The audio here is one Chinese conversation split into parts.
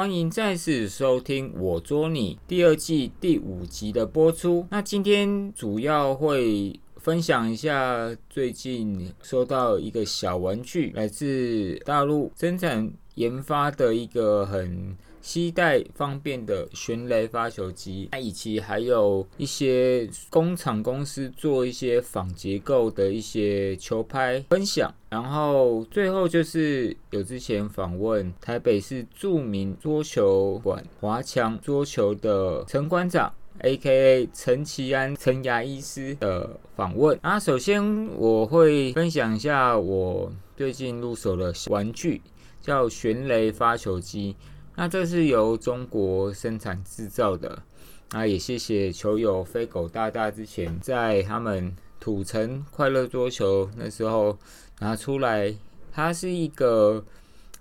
欢迎再次收听我捉你第二季第五集的播出。那今天主要会分享一下最近收到一个小玩具，来自大陆生产研发的一个很。携带方便的旋雷发球机，那以及还有一些工厂公司做一些仿结构的一些球拍分享，然后最后就是有之前访问台北市著名桌球馆华强桌球的陈馆长，A.K.A. 陈其安陈牙医师的访问。那首先我会分享一下我最近入手的玩具，叫旋雷发球机。那这是由中国生产制造的，那也谢谢球友飞狗大大之前在他们土城快乐桌球那时候拿出来，它是一个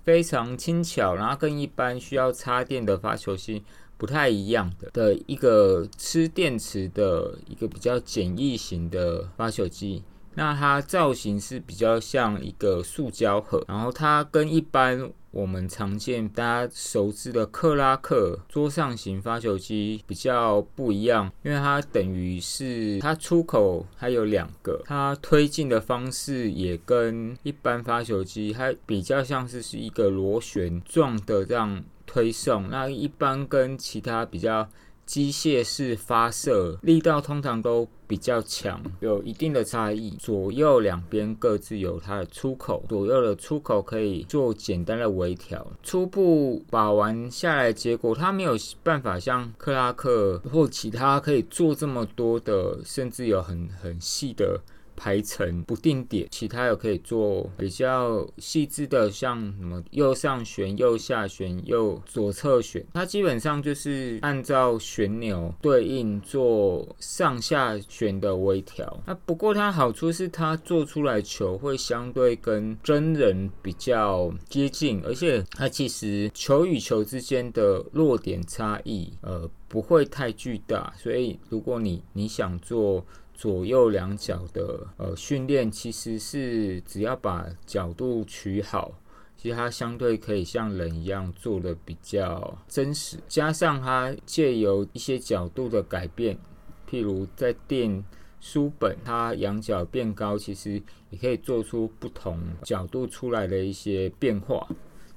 非常轻巧，然后跟一般需要插电的发球机不太一样的的一个吃电池的一个比较简易型的发球机。那它造型是比较像一个塑胶盒，然后它跟一般我们常见大家熟知的克拉克桌上型发球机比较不一样，因为它等于是它出口还有两个，它推进的方式也跟一般发球机它比较像是是一个螺旋状的这样推送，那一般跟其他比较。机械式发射力道通常都比较强，有一定的差异。左右两边各自有它的出口，左右的出口可以做简单的微调。初步把玩下来，结果它没有办法像克拉克或其他可以做这么多的，甚至有很很细的。排成不定点，其他有可以做比较细致的，像什么右上旋、右下旋、右左侧旋，它基本上就是按照旋钮对应做上下旋的微调。那不过它好处是它做出来球会相对跟真人比较接近，而且它其实球与球之间的落点差异，呃，不会太巨大。所以如果你你想做。左右两脚的呃训练，其实是只要把角度取好，其实它相对可以像人一样做的比较真实。加上它借由一些角度的改变，譬如在垫书本，它仰角变高，其实也可以做出不同角度出来的一些变化。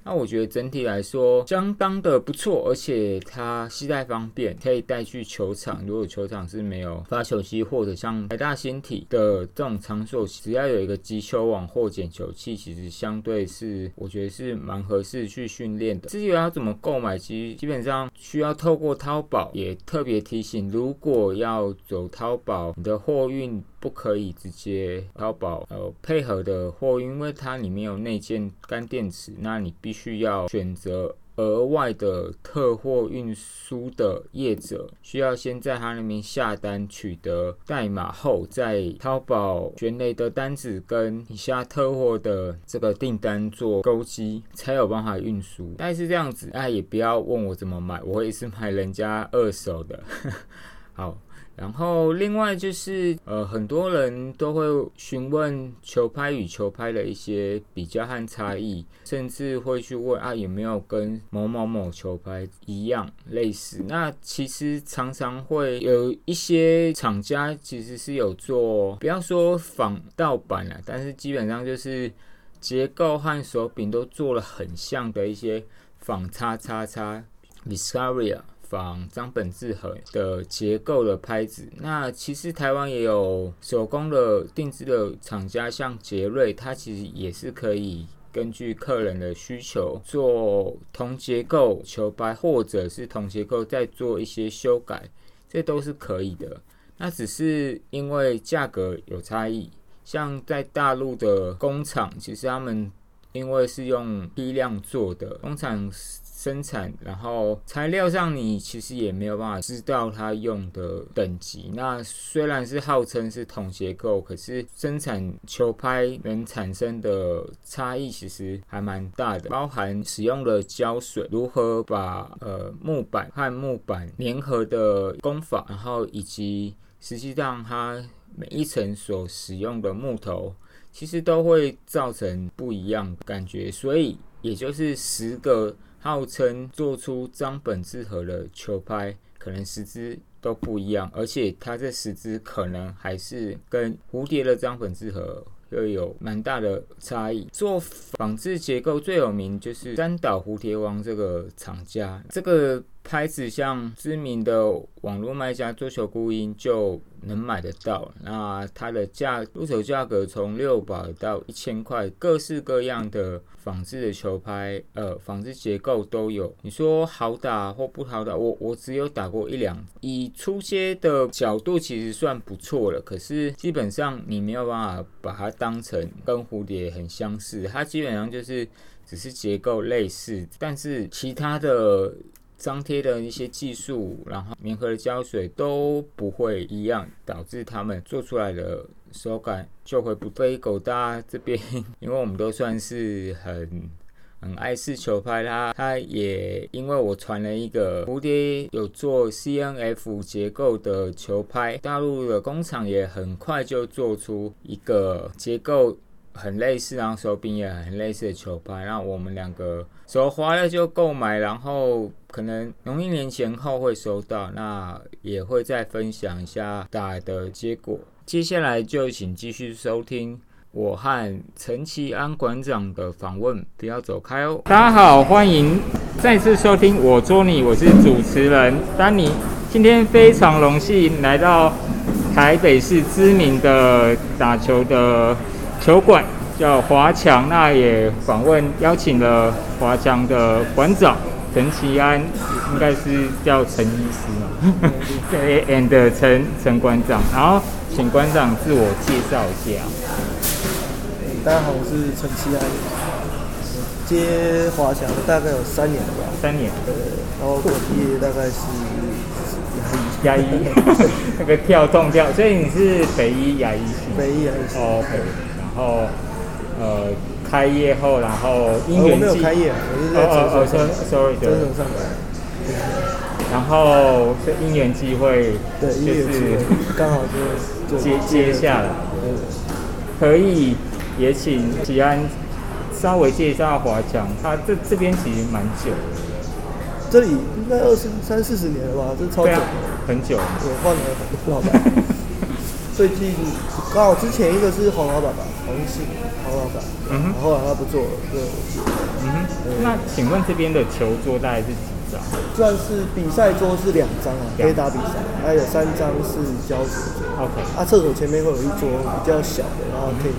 那我觉得整体来说相当的不错，而且它携带方便，可以带去球场。如果球场是没有发球机，或者像台大星体的这种场所，只要有一个击球网或捡球器，其实相对是我觉得是蛮合适去训练的。至于要怎么购买，其实基本上需要透过淘宝。也特别提醒，如果要走淘宝，你的货运。不可以直接淘宝呃配合的货运，因为它里面有内建干电池，那你必须要选择额外的特货运输的业者，需要先在他那边下单取得代码后，在淘宝卷内的单子跟以下特货的这个订单做勾稽，才有办法运输。但是这样子，哎，也不要问我怎么买，我也是买人家二手的。好。然后另外就是，呃，很多人都会询问球拍与球拍的一些比较和差异，甚至会去问啊有没有跟某某某球拍一样类似。那其实常常会有一些厂家其实是有做，不要说仿盗版了，但是基本上就是结构和手柄都做了很像的一些仿叉叉叉 Discovery。仿张本智和的结构的拍子，那其实台湾也有手工的定制的厂家，像杰瑞，它其实也是可以根据客人的需求做同结构球拍，或者是同结构再做一些修改，这都是可以的。那只是因为价格有差异，像在大陆的工厂，其实他们因为是用批量做的工厂。生产，然后材料上你其实也没有办法知道它用的等级。那虽然是号称是同结构，可是生产球拍能产生的差异其实还蛮大的，包含使用的胶水，如何把呃木板和木板粘合的工法，然后以及实际上它每一层所使用的木头，其实都会造成不一样感觉。所以也就是十个。号称做出张本智和的球拍，可能十支都不一样，而且它这十支可能还是跟蝴蝶的张本智和。又有蛮大的差异。做仿制结构最有名就是三岛蝴蝶王这个厂家，这个拍子像知名的网络卖家桌球孤鹰就能买得到。那它的价入手价格从六百到一千块，各式各样的。仿制的球拍，呃，仿制结构都有。你说好打或不好打，我我只有打过一两。以初阶的角度，其实算不错了。可是基本上你没有办法把它当成跟蝴蝶很相似，它基本上就是只是结构类似，但是其他的张贴的一些技术，然后粘合的胶水都不会一样，导致他们做出来的。手感就会不对。狗大这边，因为我们都算是很很爱试球拍，啦它也因为我传了一个蝴蝶有做 C N F 结构的球拍，大陆的工厂也很快就做出一个结构很类似，然后手柄也很类似的球拍，然后我们两个手滑了就购买，然后可能农历年前后会收到，那也会再分享一下打的结果。接下来就请继续收听我和陈其安馆长的访问，不要走开哦。大家好，欢迎再次收听我捉你，我是主持人丹尼。今天非常荣幸来到台北市知名的打球的球馆，叫华强。那也访问邀请了华强的馆长陈其安，应该是叫陈医师嘛？对，and 陈陈馆长，然后。请馆长自我介绍一下。大家好，我是陈其安，接华强大概有三年了吧？三年。对，然后毕业大概是牙医，牙医，那个跳动跳，所以你是北医牙医系。北医牙医系。OK，然后呃开业后，然后因缘际。我没有开业，我是在诊所上，sorry，诊所上。班。然后是因缘机会，对，就是刚好就接接下来，可以也请吉安稍微介绍华强，他这这边其实蛮久。的，这里应该二十三四十年了吧，这超久，很久，我换了老板，最近刚好之前一个是黄老板吧，黄是黄老板，嗯哼，后来他不做了，对，嗯哼，那请问这边的球桌大概是几张？算是比赛桌是两张啊，可以打比赛，还有三张是胶水桌。OK，啊，厕所前面会有一桌比较小的，然后可以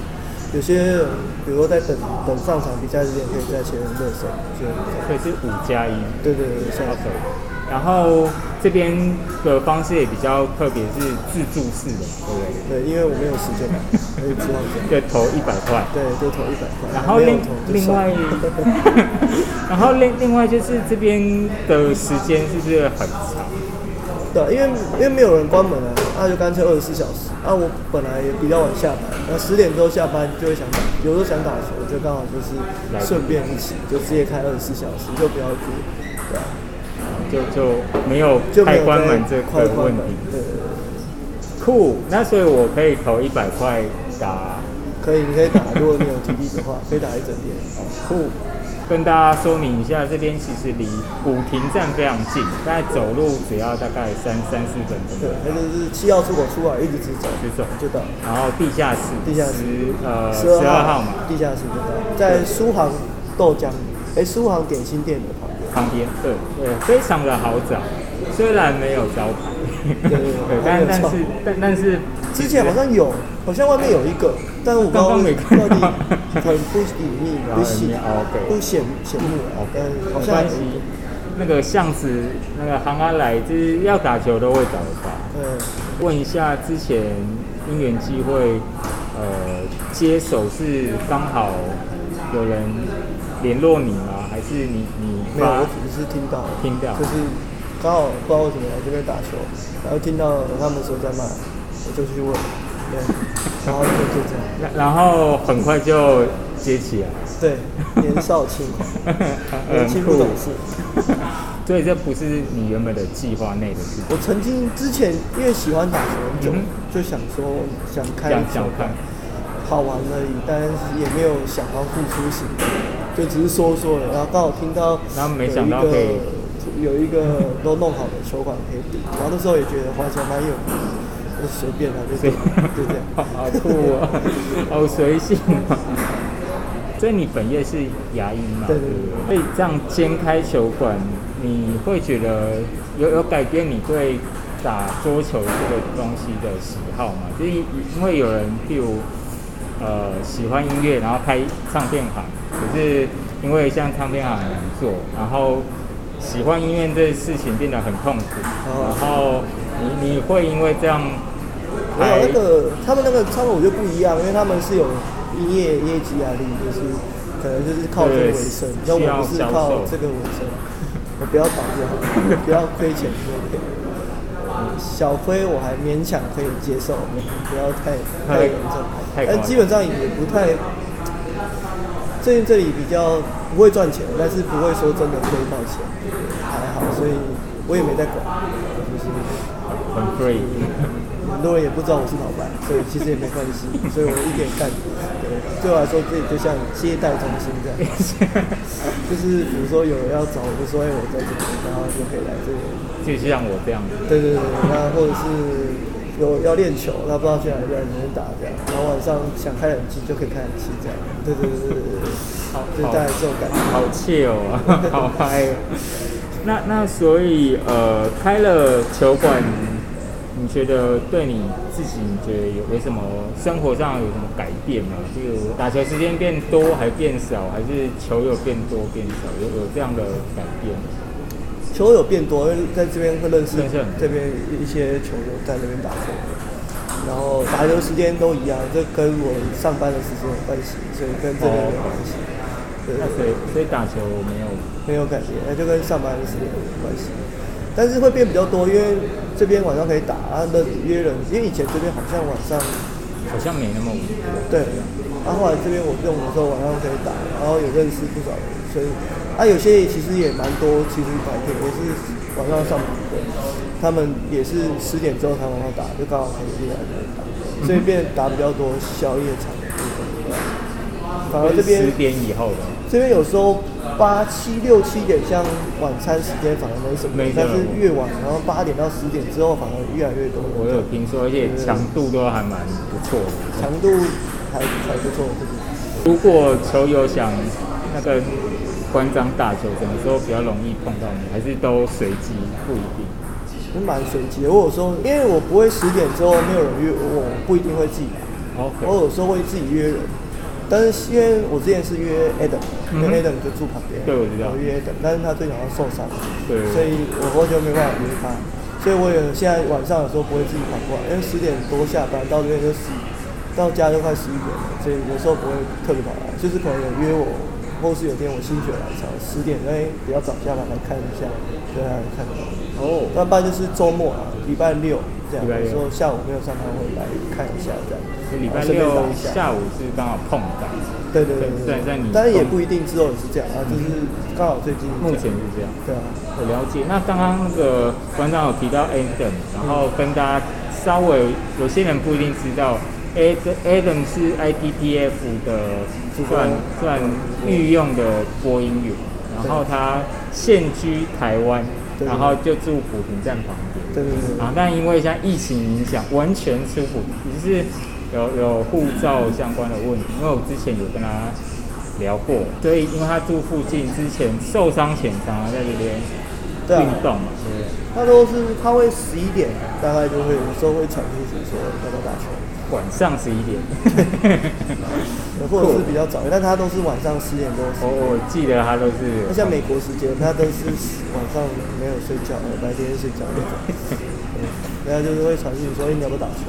有些比如说在等等上场比赛之前，可以在前面热身。所以是五加一。对对对，下手。然后这边的方式也比较特别，是自助式的，对不对？对，因为我没有时间嘛，没有资金，就投一百块。对，就投一百块。然后另另外，然后另另外就是这边的时间是不是很长？对，因为因为没有人关门啊，那就干脆二十四小时。啊，我本来也比较晚下班，那十点之后下班就会想打，有时候想打球，就刚好就是顺便一起，就直接开二十四小时，就不要租，对啊。就就没有开关门这块问题。酷，那所以我可以投一百块打。可以，你可以打。如果你有体力的话，可以打一整天。酷，跟大家说明一下，这边其实离古亭站非常近，大概走路只要大概三三四分钟。对，那就是七号出口出来，一直直走，直走就到。然后地下室，地下室呃十二号嘛，地下室就到，在苏杭豆浆，哎，苏杭点心店的旁边。旁边，对对，非常的好找，虽然没有招牌，对对对，但但是但但是之前好像有，好像外面有一个，但是我刚刚没看到，很不隐秘，不显不显显目，嗯，好像那个巷子那个行安来就是要打球都会找得到，嗯，问一下之前因缘机会，呃，接手是刚好有人联络你吗？还是你你没有，我只是听到听到，就是刚好不知道为什么来这边打球，然后听到他们说在骂，我就去问，对，然后就就这样，然后很快就接起来，对，年少轻狂，年轻不懂事，所以这不是你原本的计划内的事。我曾经之前因为喜欢打球很久，就想说想开，想看，好玩而已，但是也没有想要付出什么。就只是说说的，然后刚好听到，然后没想到可以有一个都弄好的球馆可以顶，然后那时候也觉得环球蛮有名，就随便了，就这样，就这样，好酷啊，好随性啊。所以你本业是牙医嘛？对对对。所以这样兼开球馆，你会觉得有有改变你对打桌球这个东西的喜好吗？就是因为有人譬如呃喜欢音乐，然后开唱片行，可是因为像唱片行很难做，然后喜欢音乐这事情变得很痛苦，然后你你会因为这样，没有那个他们那个唱片我觉得不一样，因为他们是有。营业业绩压力就是，可能就是靠这个为生，要我不是靠这个为生，我不要倒就好，不要亏钱就可以。小亏我还勉强可以接受，不要太太严重。但基本上也不太，最近这里比较不会赚钱，但是不会说真的亏到钱，还好，所以我也没在管，就是很 free。很多人也不知道我是老板，所以其实也没关系，所以我一点干。对，对我来说这里就像接待中心这样，就是比如说有人要找，我就说哎我在这里，然后就可以来这里。就像我这样子。对对对，那或者是有要练球，那不知道去哪里能打这样，然后晚上想开冷气就可以开冷气这样。对对对对对就带来这种感觉。好切哦，好 嗨。那那所以呃开了球馆。你觉得对你自己，你觉得有有什么生活上有什么改变吗？就打球时间变多还变少，还是球有变多变少？有有这样的改变？球友变多，因为在这边会认识这边一些球友在那边打球，然后打球时间都一样，这跟我上班的时间有关系，所以跟这边有关系。对所以所以打球没有没有感觉，那就跟上班的时间有关系。但是会变比较多，因为这边晚上可以打然后约人，因为以前这边好像晚上好像没那么无聊对，啊，后来这边我用的时候晚上可以打，然后也认识不少人，所以啊，有些其实也蛮多，其实白天也是晚上上班的，他们也是十点之后才往上打，就刚好可以进来打，所以变打比较多宵夜场的反而这边十点以后的，这边有时候。八七六七点，像晚餐时间反而没什么，但是越晚，然后八点到十点之后反而越来越多。我有听说，而且强度都还蛮不错的。强度还还不错，如果球友想那个关张大球，什么时候比较容易碰到你？还是都随机，不一定。是蛮随机。我有时候，因为我不会十点之后没有人约我，不一定会自己来。我有时候会自己约人。但是因为我之前是约 Adam，因为 Adam 就住旁边，对，我知道。我约 Adam，但是他最近好像受伤，对，所以我后就没办法约他，所以我也现在晚上有时候不会自己跑过来，因为十点多下班到这边就十，到家就快十一点了，所以有时候不会特别跑来，就是可能有约我，或是有天我心血来潮，十点哎比较早下班来看一下，就来看到。哦，那不然就是周末啊，礼拜六这样。有时候下午没有上班会来看一下这样。礼拜六下午是刚好碰到。对对对对。在你。但是也不一定之后也是这样啊，就是刚好最近。目前是这样。对啊。我了解。那刚刚那个馆长有提到 Adam，然后跟大家稍微有些人不一定知道，Adam Adam 是 IPTF 的算算御用的播音员，然后他现居台湾。然后就住普平站旁边，对对对。啊，但因为现在疫情影响，完全出不，只是有有护照相关的问题。因为我之前有跟他聊过，所以因为他住附近，之前受伤前常常在这边运动嘛。对。他都是他会十一点大概就会有时候会传讯息说要不要打球。晚上十一点。或者是比较早，但他都是晚上十点多。哦我记得他都是。那像美国时间，他都是晚上没有睡觉，白天睡觉那种。然后就是会传讯说：“你要不要打球？”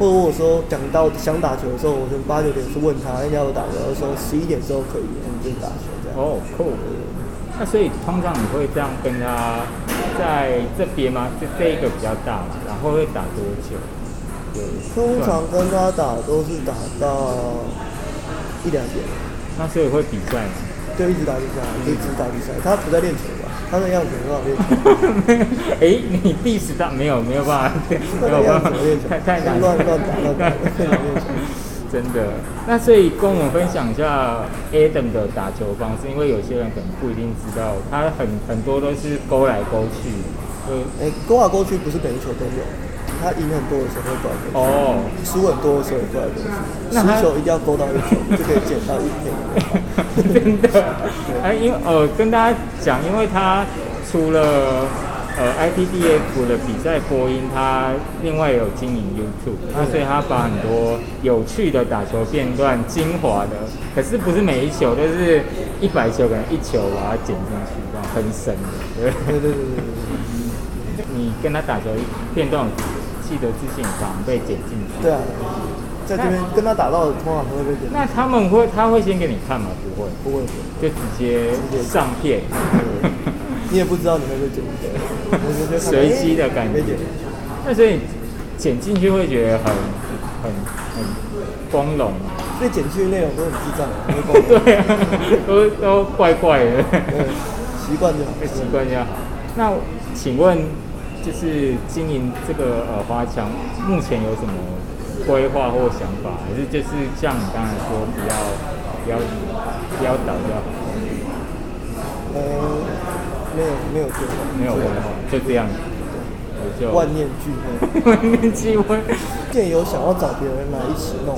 或者我说讲到想打球的时候，我就八九点是问他：“你要不要打球？”他说：“十一点之后可以，我们就打球。”这样。哦，酷。那所以通常你会这样跟他在这边吗？就这一个比较大嘛，然后会打多久？通常跟他打都是打到。一两点，那所以会比赛吗？就一直打比赛，一直打比赛。他不在练球吧？他的样子很好练球。哎，你第打没有没有办法，没有办法练球，太 太难，乱乱打乱打，练球。真的。那所以跟我们分享一下 Adam 的打球方式，因为有些人可能不一定知道，他很很多都是勾来勾去。呃，哎，勾来勾去不是每一球都有，他赢很多的时候会勾来哦，输很多的时候也过来勾去。那十球一定要勾到一球，就可以捡到一片。真的？哎，因为呃，跟大家讲，因为他除了呃，IPDF 的比赛播音，他另外有经营 YouTube，那所以他把很多有趣的打球片段、精华的，可是不是每一球都是一百球，可能一球把它剪进去，这样很深的。对对对对对。你跟他打球片段，记得自信常被剪进去。对啊，在这边跟他打到的通常都会被剪。那他们会，他会先给你看吗？不会，不会，就直接上片。你也不知道你会不会剪进去，随机的感觉。那所以剪进去会觉得很很很光荣。所以剪进去内容都很智障，对啊，都都怪怪的。习惯就好，习惯就好。那请问，就是经营这个呃花墙，目前有什么规划或想法？还是就是像你刚才说，不要不要不要倒掉？呃。没有没有计划，没有计划，就这样，就万念俱灰。万念俱灰。现有想要找别人来一起弄，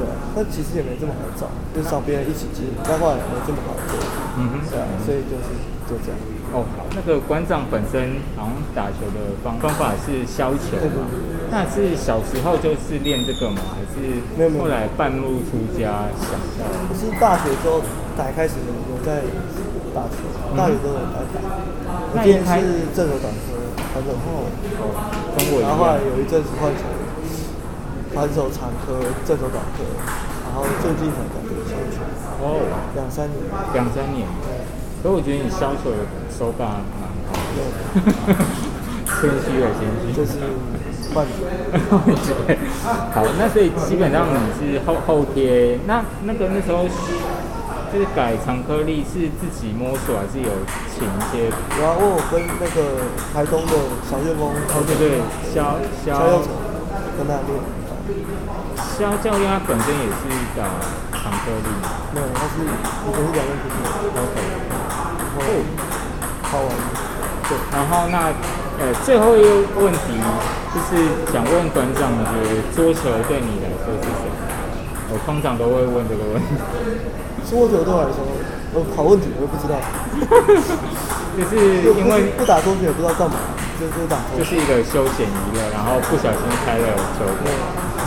对，但其实也没这么好找，就找别人一起接，但后来没这么好做。嗯哼，对，所以就是就这样。哦，那个馆长本身好像打球的方方法是削球嘛？那是小时候就是练这个吗？还是？后来半路出家想到？是大学之后才开始有在。打球，大学都有在打。我今天是正手短科，反手后，然后后来有一阵子换成反手长科、正手短科，然后最近才改成削球。哦，两三年。两三年。所以我觉得你销售的手法蛮好的。谦虚了，谦虚。就是换 好，那所以基本上你是后后贴，那那个那时候就。是改长颗粒是自己摸索还是有请一些？有啊，我跟那个台东的小旋风，哦对对，肖肖跟他练。肖教练他本身也是打长颗粒，没有，他是以前是两面平的。OK，然然后那呃最后一个问题就是想问馆长，觉得桌球对你来说是什么？我通常都会问这个问题。桌球对我来说，呃，好问题，我也不知道。就是因为不打桌球也不知道干嘛，就就打。就是一个休闲娱乐，然后不小心开了球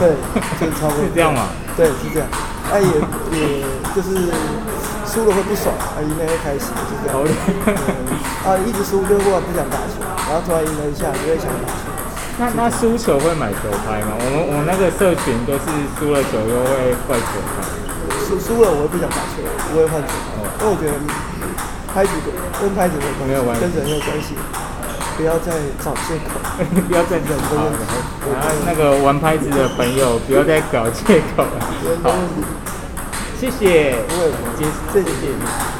对，对，就差不多。是这样嘛？对，是这样。哎，也也就是输了会不爽，啊，赢了会开心，就这样。啊，一直输就忽然不想打球，然后突然赢了一下，就会想打球。那那输球会买球拍吗？我们我们那个社群都是输了球又会换球拍。输输了，我也不想打球，不会换球，因为我觉得拍子跟拍子没有关系，跟人有关系，不要再找借口，不要再忍着。然后那个玩拍子的朋友，不要再搞借口了。好，谢谢，谢谢，谢谢。